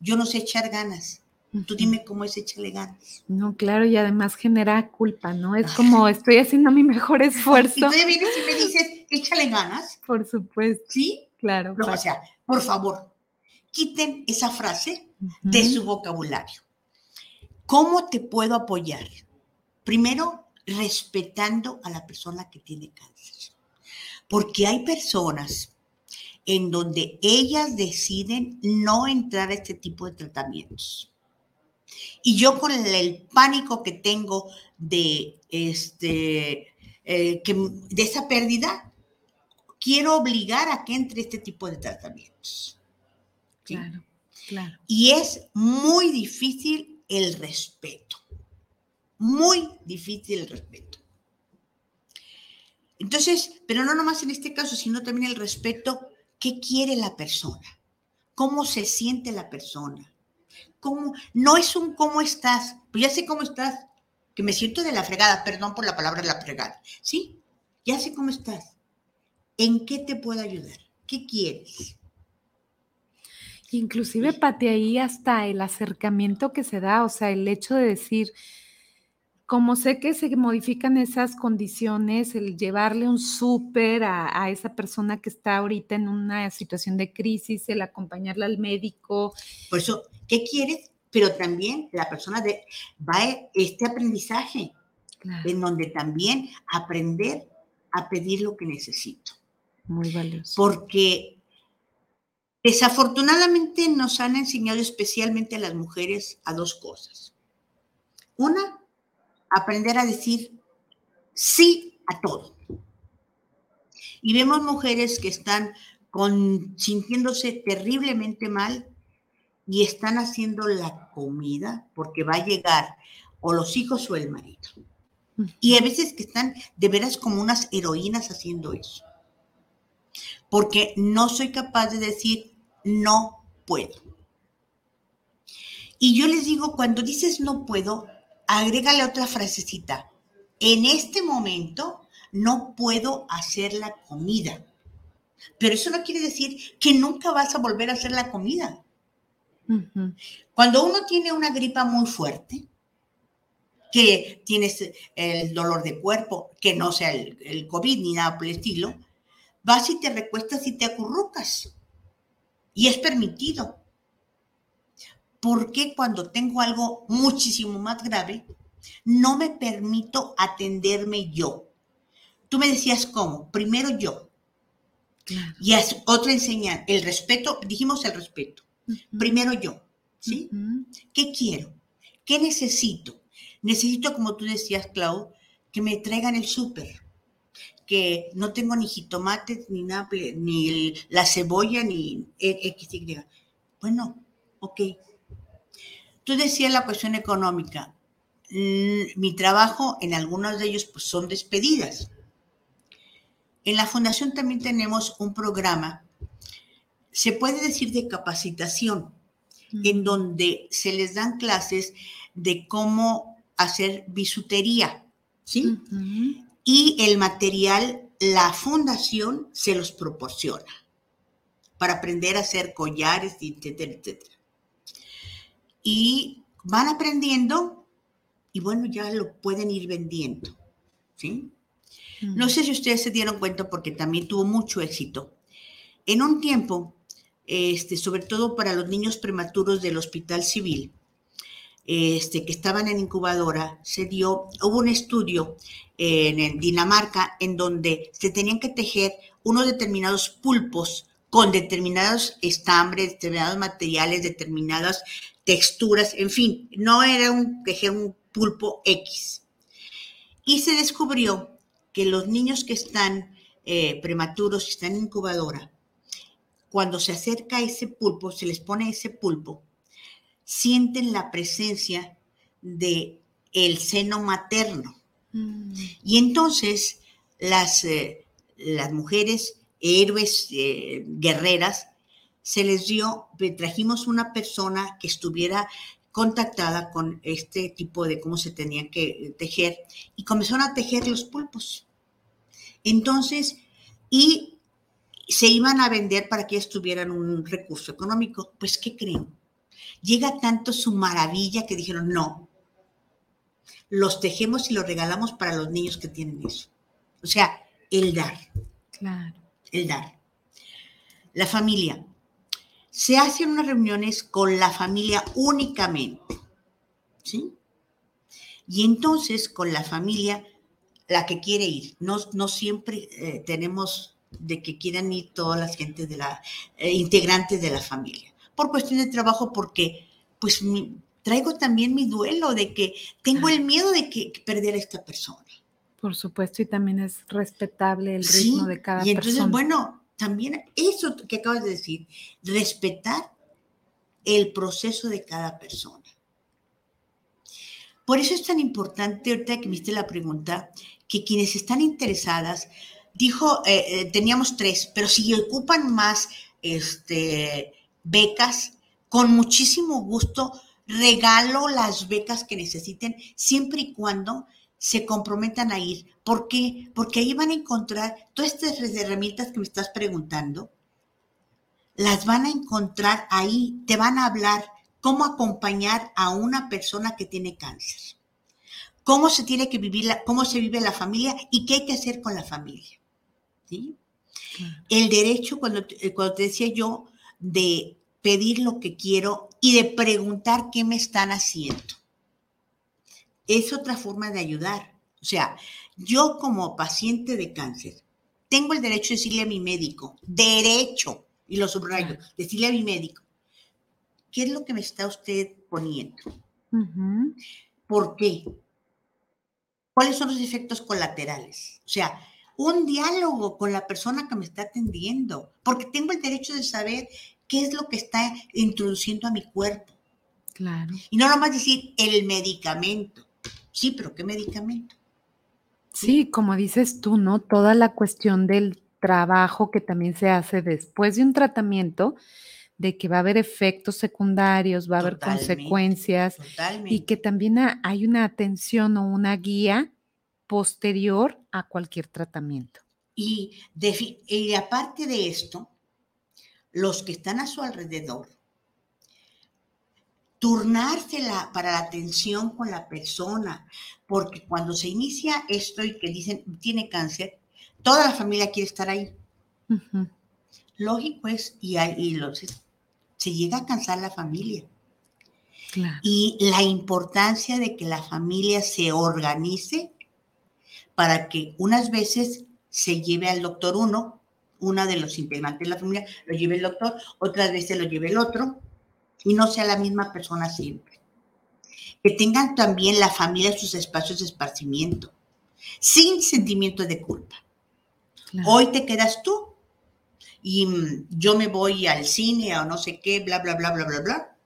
yo no sé echar ganas. Tú dime cómo es échale ganas. No, claro, y además genera culpa, ¿no? Es como estoy haciendo mi mejor esfuerzo. Y tú vienes y me dices, échale ganas. Por supuesto. ¿Sí? Claro. o sea, por favor, quiten esa frase de su vocabulario. ¿Cómo te puedo apoyar? Primero, respetando a la persona que tiene cáncer. Porque hay personas en donde ellas deciden no entrar a este tipo de tratamientos y yo con el, pánico que tengo de, este, eh, que, de esa pérdida, quiero obligar a que entre este tipo de tratamientos. Claro, claro. Y es muy difícil el respeto. Muy difícil el respeto. Entonces, pero no nomás en este caso, sino también el respeto, ¿qué quiere la persona? ¿Cómo se siente la persona? No es un cómo estás, pues ya sé cómo estás, que me siento de la fregada, perdón por la palabra de la fregada, ¿sí? Ya sé cómo estás. ¿En qué te puedo ayudar? ¿Qué quieres? Inclusive, Pati, ahí hasta el acercamiento que se da, o sea, el hecho de decir, como sé que se modifican esas condiciones, el llevarle un súper a, a, esa persona que está ahorita en una situación de crisis, el acompañarla al médico. Por eso, ¿qué quieres? Pero también la persona de, va a este aprendizaje, en donde también aprender a pedir lo que necesito. Muy valioso. Porque desafortunadamente nos han enseñado especialmente a las mujeres a dos cosas. Una, aprender a decir sí a todo. Y vemos mujeres que están con, sintiéndose terriblemente mal y están haciendo la comida porque va a llegar o los hijos o el marido. Y a veces que están de veras como unas heroínas haciendo eso. Porque no soy capaz de decir no puedo. Y yo les digo, cuando dices no puedo, agrégale otra frasecita. En este momento no puedo hacer la comida. Pero eso no quiere decir que nunca vas a volver a hacer la comida. Cuando uno tiene una gripa muy fuerte, que tienes el dolor de cuerpo, que no sea el, COVID ni nada por el estilo, vas y te recuestas y te acurrucas. Y es permitido. ¿Por qué cuando tengo algo muchísimo más grave, no me permito atenderme yo? Tú me decías cómo. Primero yo. Y es otra enseñanza. El respeto, dijimos el respeto. Primero yo, ¿sí? ¿Qué quiero? ¿Qué necesito? Necesito, como tú decías, Clau, que me traigan el súper, que no tengo ni jitomates, ni nada, ni la cebolla, ni XY. Bueno, ok. Tú decías la cuestión económica. Mi trabajo, en algunos de ellos, pues son despedidas. En la fundación también tenemos un programa se puede decir de capacitación, en donde se les dan clases de cómo hacer bisutería, ¿sí? Y el material, la fundación se los proporciona para aprender a hacer collares, etcétera, etcétera. Y van aprendiendo y bueno, ya lo pueden ir vendiendo, ¿sí? No sé si ustedes se dieron cuenta porque también tuvo mucho éxito. En un tiempo, este, sobre todo para los niños prematuros del Hospital Civil, este, que estaban en incubadora, se dio, hubo un estudio en, Dinamarca en donde se tenían que tejer unos determinados pulpos con determinados estambres, determinados materiales, determinadas texturas, en fin, no era un tejer un pulpo X. Y se descubrió que los niños que están eh, prematuros, están en incubadora, cuando se acerca ese pulpo, se les pone ese pulpo, sienten la presencia de el seno materno. Mm. Y entonces las, eh, las mujeres héroes, eh, guerreras, se les dio, trajimos una persona que estuviera contactada con este tipo de cómo se tenía que tejer y comenzaron a tejer los pulpos. Entonces, y se iban a vender para que estuvieran un recurso económico. Pues, ¿qué creen? Llega tanto su maravilla que dijeron, no, los tejemos y los regalamos para los niños que tienen eso. O sea, el dar. Claro. El dar. La familia. Se hacen unas reuniones con la familia únicamente. ¿Sí? Y entonces con la familia, la que quiere ir. No, no siempre eh, tenemos de que quieran ir todas las gente de la, eh, integrantes de la familia. Por cuestión de trabajo, porque pues traigo también mi duelo de que tengo el miedo de que, perder a esta persona. Por supuesto, y también es respetable el ritmo de cada persona. Y entonces, bueno, también eso que acabas de decir, respetar el proceso de cada persona. Por eso es tan importante, ahorita que me hiciste la pregunta, que quienes están interesadas dijo, eh, eh, teníamos tres, pero si ocupan más este, becas, con muchísimo gusto regalo las becas que necesiten, siempre y cuando se comprometan a ir. ¿Por qué? Porque ahí van a encontrar todas estas herramientas que me estás preguntando, las van a encontrar ahí, te van a hablar cómo acompañar a una persona que tiene cáncer, cómo se tiene que vivir, cómo se vive la familia y qué hay que hacer con la familia. El derecho, cuando, eh, cuando te decía yo, de pedir lo que quiero y de preguntar qué me están haciendo. Es otra forma de ayudar. O sea, yo como paciente de cáncer, tengo el derecho de decirle a mi médico, derecho, y lo subrayo, decirle a mi médico, ¿qué es lo que me está usted poniendo? ¿Por qué? ¿Cuáles son los efectos colaterales? O sea, un diálogo con la persona que me está atendiendo, porque tengo el derecho de saber qué es lo que está introduciendo a mi cuerpo. Claro. Y no nomás decir el medicamento. Sí, pero ¿qué medicamento? Sí, como dices tú, ¿no? Toda la cuestión del trabajo que también se hace después de un tratamiento, de que va a haber efectos secundarios, va a haber consecuencias Totalmente. y que también ha- hay una atención o una guía posterior a cualquier tratamiento. Y, aparte de esto, los que están a su alrededor, turnársela para la atención con la persona, porque cuando se inicia esto y que dicen tiene cáncer, toda la familia quiere estar ahí. Lógico es, y, hay- y los, se llega a cansar la familia. Claro. Y la importancia de que la familia se organice para que unas veces se lleve al doctor uno, una de los integrantes de la familia lo lleve el doctor, otras veces lo lleve el otro, y no sea la misma persona siempre. Que tengan también la familia sus espacios de esparcimiento, sin sentimiento de culpa. claro. Hoy te quedas tú y mm, yo me voy al cine o no sé qué, bla, bla, bla, bla, bla, bla.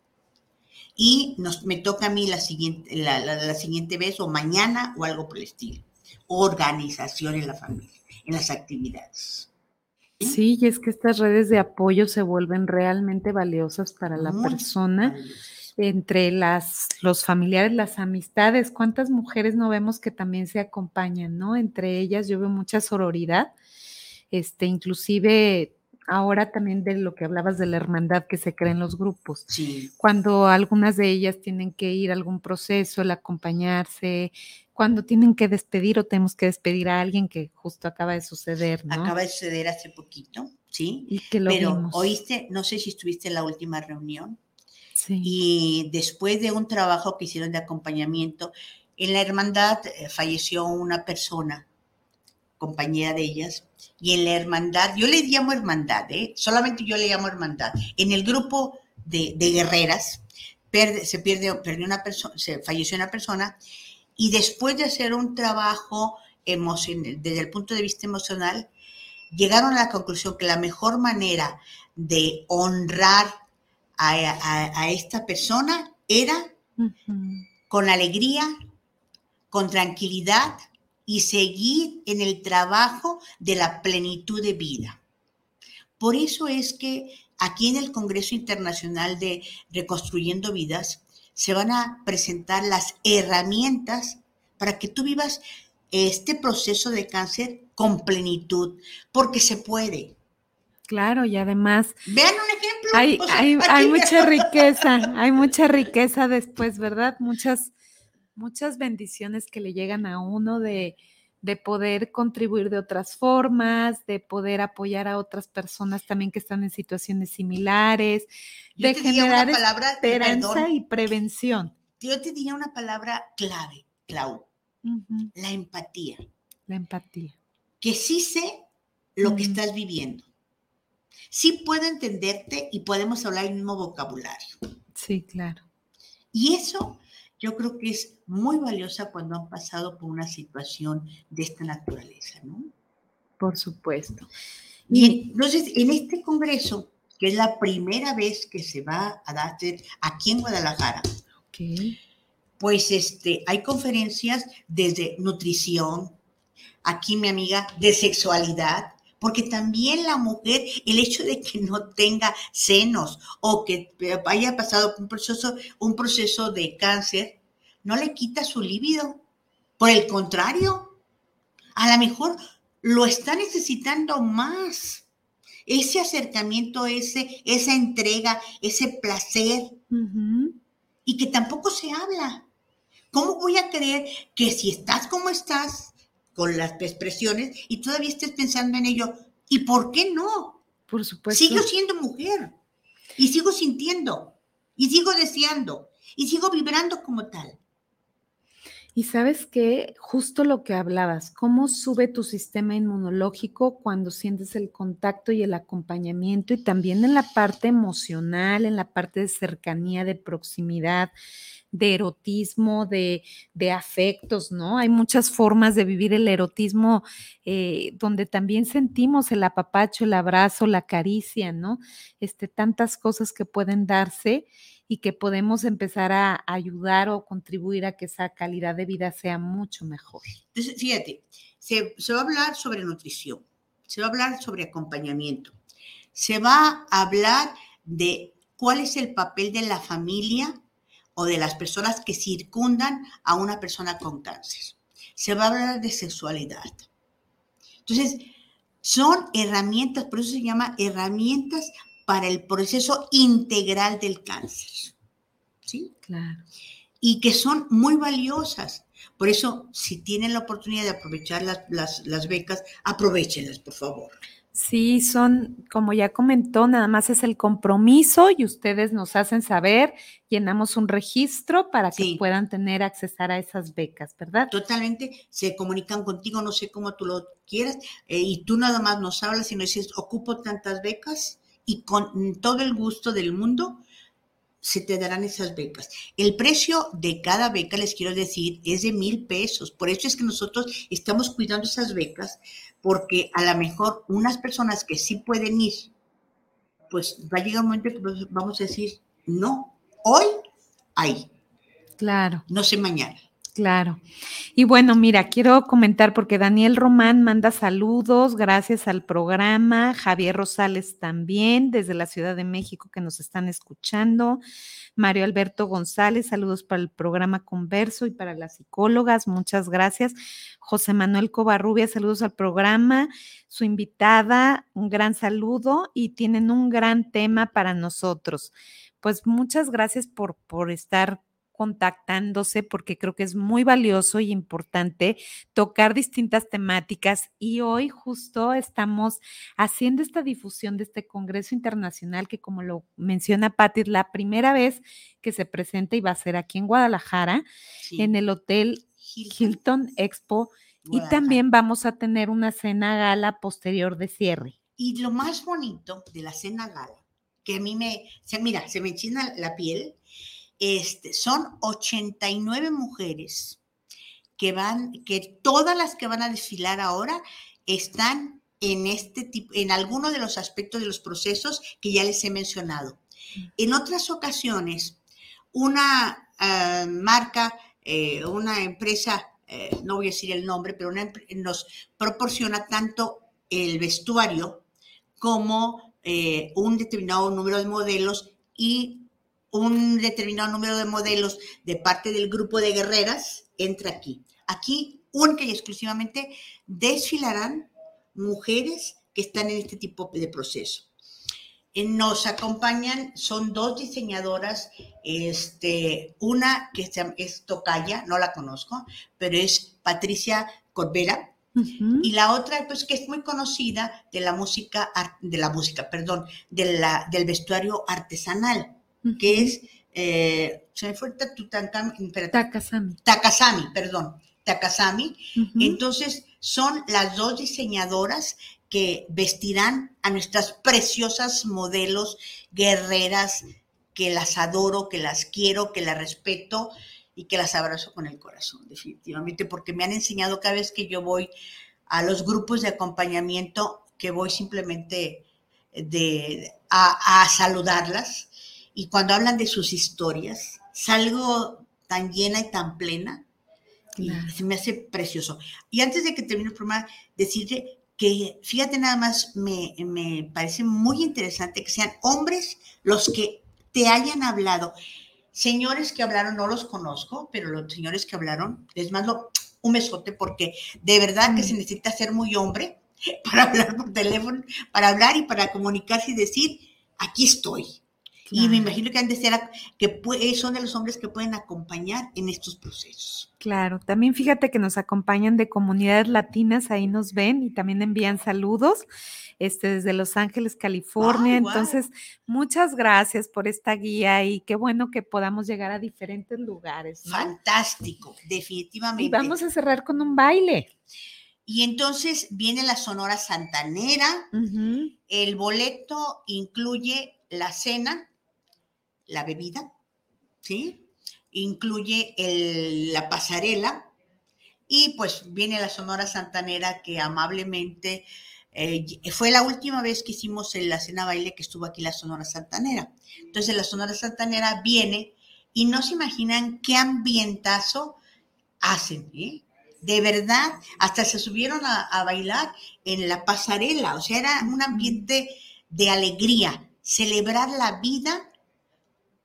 Y nos, me toca a mí la siguiente, la, la- la siguiente vez o mañana o algo por el estilo. Organización en la familia, en las actividades. Sí, y es que estas redes de apoyo se vuelven realmente valiosas para la Muy persona. entre las, los familiares, las amistades, cuántas mujeres no vemos que también se acompañan, ¿no? Entre ellas yo veo mucha sororidad, este, inclusive ahora también de lo que hablabas de la hermandad que se crea en los grupos. Sí, Cuando algunas de ellas tienen que ir a algún proceso, el acompañarse, cuando tienen que despedir o tenemos que despedir a alguien que justo acaba de suceder, ¿no? acaba de suceder hace poquito, ¿sí? y que lo Pero vimos. oíste, no sé si estuviste en la última reunión, Sí. y después de un trabajo que hicieron de acompañamiento, en la hermandad eh, falleció una persona, compañera de ellas, y en la hermandad, yo le llamo hermandad, ¿eh? solamente yo le llamo hermandad, en el grupo de, de guerreras, perde- se pierde, perdió una persona, se falleció una persona, y después de hacer un trabajo emocional, desde el punto de vista emocional, llegaron a la conclusión que la mejor manera de honrar a, a- a esta persona era con alegría, con tranquilidad y seguir en el trabajo de la plenitud de vida. Por eso es que aquí en el Congreso Internacional de Reconstruyendo Vidas se van a presentar las herramientas para que tú vivas este proceso de cáncer con plenitud, porque se puede. Claro, y además Vean un ejemplo. Hay, o sea, hay, hay mucha riqueza, hay mucha riqueza después, ¿verdad? Muchas, muchas bendiciones que le llegan a uno de, de poder contribuir de otras formas, de poder apoyar a otras personas también que están en situaciones similares, Yo de generar palabra, esperanza perdón, y prevención. yo te diría una palabra clave, Clau, la empatía. La empatía. Que sí sé lo que estás viviendo. Sí puedo entenderte y podemos hablar el mismo vocabulario. Sí, claro. Y eso yo creo que es muy valiosa cuando han pasado por una situación de esta naturaleza, ¿no? Por supuesto. Y entonces, en este congreso, que es la primera vez que se va a dar aquí en Guadalajara, pues este, hay conferencias desde nutrición, aquí mi amiga, de sexualidad, porque también la mujer, el hecho de que no tenga senos o que haya pasado un proceso, un proceso de cáncer, no le quita su líbido. Por el contrario, a lo mejor lo está necesitando más. Ese acercamiento, ese, esa entrega, ese placer y que tampoco se habla. ¿Cómo voy a creer que si estás como estás, con las expresiones, y todavía estés pensando en ello, ¿y por qué no? Por supuesto. Sigo siendo mujer, y sigo sintiendo, y sigo deseando, y sigo vibrando como tal. Y sabes que justo lo que hablabas, cómo sube tu sistema inmunológico cuando sientes el contacto y el acompañamiento y también en la parte emocional, en la parte de cercanía, de proximidad, de erotismo, de, de, afectos, ¿no? Hay muchas formas de vivir el erotismo eh, donde también sentimos el apapacho, el abrazo, la caricia, ¿no? Este, tantas cosas que pueden darse y que podemos empezar a ayudar o contribuir a que esa calidad de vida sea mucho mejor. Entonces, fíjate, se, se va a hablar sobre nutrición, se va a hablar sobre acompañamiento, se va a hablar de cuál es el papel de la familia o de las personas que circundan a una persona con cáncer. Se va a hablar de sexualidad. Entonces, son herramientas, por eso se llama herramientas para el proceso integral del cáncer. ¿Sí? Claro. Y que son muy valiosas. Por eso, si tienen la oportunidad de aprovechar las, las, becas, aprovechenlas, por favor. Sí, son, como ya comentó, nada más es el compromiso y ustedes nos hacen saber, llenamos un registro para que puedan tener acceso a esas becas, ¿verdad? Totalmente, se comunican contigo, no sé cómo tú lo quieras, eh, y tú nada más nos hablas y nos dices, ocupo tantas becas, y con todo el gusto del mundo se te darán esas becas. El precio de cada beca, les quiero decir, es de mil pesos. Por eso es que nosotros estamos cuidando esas becas, porque a lo mejor unas personas que sí pueden ir, pues va a llegar un momento que vamos a decir, no, hoy hay. Claro. No sé mañana. Claro. Y bueno, mira, quiero comentar porque Daniel Román manda saludos, gracias al programa, Javier Rosales también, desde la Ciudad de México que nos están escuchando, Mario Alberto González, saludos para el programa Converso y para las psicólogas, muchas gracias. José Manuel Covarrubia, saludos al programa, su invitada, un gran saludo y tienen un gran tema para nosotros. Pues muchas gracias por, por estar contactándose porque creo que es muy valioso y importante tocar distintas temáticas y hoy justo estamos haciendo esta difusión de este Congreso Internacional que como lo menciona Patti es la primera vez que se presenta y va a ser aquí en Guadalajara en el Hotel Hilton, Expo y también vamos a tener una cena gala posterior de cierre. Y lo más bonito de la cena gala, que a mí me, se, mira, se me enchina la piel, este, son 89 mujeres que van, que todas las que van a desfilar ahora están en este tipo, en alguno de los aspectos de los procesos que ya les he mencionado. En otras ocasiones, una ah, marca, eh, una empresa, eh, no voy a decir el nombre, pero nos proporciona tanto el vestuario como eh, un determinado número de modelos y un determinado número de modelos de parte del grupo de guerreras entra aquí. Aquí, única y exclusivamente, desfilarán mujeres que están en este tipo de proceso. Eh, nos acompañan, son dos diseñadoras, este, una que es Tocaya, no la conozco, pero es Patricia Corbera, y la otra, pues que es muy conocida de la música, de la música, perdón, de la, del vestuario artesanal que es, eh, se me fue Takasami. Takasami, perdón, Takasami. Entonces, son las dos diseñadoras que vestirán a nuestras preciosas modelos guerreras, que las adoro, que las quiero, que las respeto y que las abrazo con el corazón, definitivamente, porque me han enseñado cada vez que yo voy a los grupos de acompañamiento, que voy simplemente de, a, a saludarlas, y cuando hablan de sus historias, salgo tan llena y tan plena, y se me hace precioso. Y antes de que termine el programa, decirte que, fíjate nada más, me, me parece muy interesante que sean hombres los que te hayan hablado. Señores que hablaron, no los conozco, pero los señores que hablaron, les mando un besote porque de verdad que se necesita ser muy hombre para hablar por teléfono, para hablar y para comunicarse y decir, aquí estoy. Y me imagino que han de ser, que son de los hombres que pueden acompañar en estos procesos. Claro, también fíjate que nos acompañan de comunidades latinas, ahí nos ven y también envían saludos este, desde Los Ángeles, California. Entonces, muchas gracias por esta guía y qué bueno que podamos llegar a diferentes lugares. Fantástico, definitivamente. Y vamos a cerrar con un baile. Y entonces viene la Sonora Santanera. El boleto incluye la cena, la bebida, ¿sí? incluye la pasarela y pues viene la Sonora Santanera que amablemente eh, fue la última vez que hicimos la cena baile que estuvo aquí la Sonora Santanera. Entonces la Sonora Santanera viene y no se imaginan qué ambientazo hacen, ¿eh? De verdad, hasta se subieron a, bailar en la pasarela, o sea, era un ambiente de alegría, celebrar la vida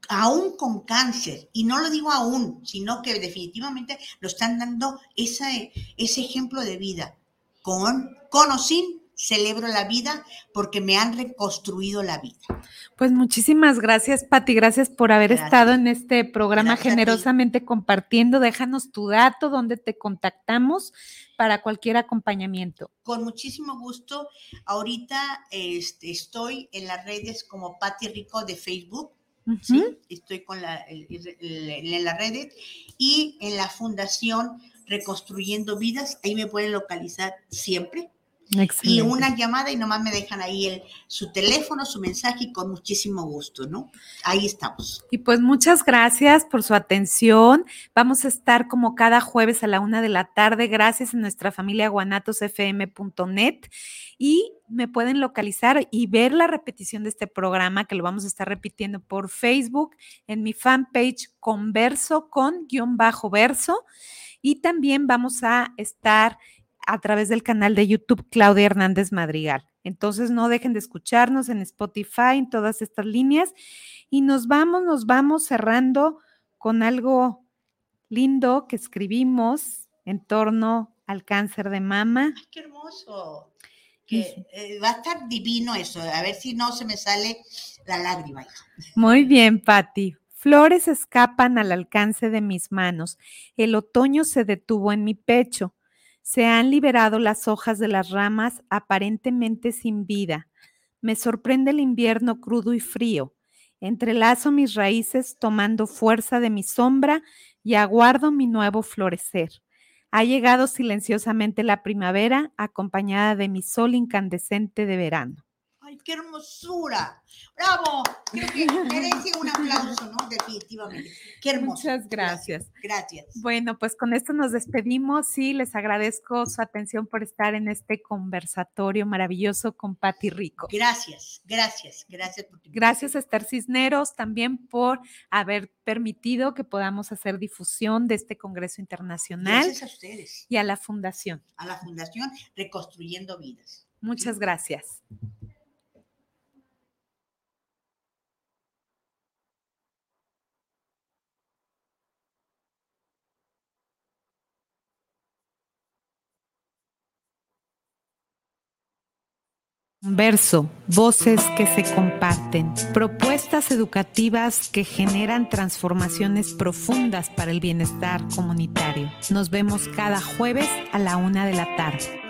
aún con cáncer, y no lo digo aún, sino que definitivamente lo están dando ese, ese ejemplo de vida, con, con o sin celebro la vida porque me han reconstruido la vida. Pues muchísimas gracias, Pati. Gracias por haber estado en este programa generosamente compartiendo. Déjanos tu dato, donde te contactamos para cualquier acompañamiento. Con muchísimo gusto. Ahorita este, estoy en las redes como Pati Rico de Facebook. ¿Sí? Estoy con la, en las redes y en la Fundación Reconstruyendo Vidas. Ahí me pueden localizar siempre y una llamada y nomás me dejan ahí el, su teléfono, su mensaje y con muchísimo gusto, ¿no? Ahí estamos. Y pues muchas gracias por su atención. Vamos a estar como cada jueves a la una de la tarde, gracias a nuestra familia guanatosfm.net y me pueden localizar y ver la repetición de este programa que lo vamos a estar repitiendo por Facebook en mi fanpage Converso con guion bajo verso y también vamos a estar a través del canal de YouTube Claudia Hernández Madrigal. Entonces no dejen de escucharnos en Spotify, en todas estas líneas. Y nos vamos, nos vamos cerrando con algo lindo que escribimos en torno al cáncer de mama. Ay, qué hermoso. Que, eh, va a estar divino eso. A ver si no se me sale la lágrima. Muy bien, Patti. Flores escapan al alcance de mis manos. El otoño se detuvo en mi pecho. Se han liberado las hojas de las ramas aparentemente sin vida. Me sorprende el invierno crudo y frío. Entrelazo mis raíces tomando fuerza de mi sombra y aguardo mi nuevo florecer. Ha llegado silenciosamente la primavera acompañada de mi sol incandescente de verano qué hermosura! ¡Bravo! Creo que merece un aplauso, ¿no? Definitivamente. Qué hermoso. Muchas gracias. Gracias. Bueno, pues con esto nos despedimos y les agradezco su atención por estar en este conversatorio maravilloso con Patti Rico. Gracias, gracias, gracias. Por gracias a Esther Cisneros también por haber permitido que podamos hacer difusión de este Congreso Internacional. Gracias a ustedes. Y a la Fundación. A la Fundación Reconstruyendo Vidas. Muchas gracias. Verso, voces que se comparten, propuestas educativas que generan transformaciones profundas para el bienestar comunitario. Nos vemos cada jueves a la una de la tarde.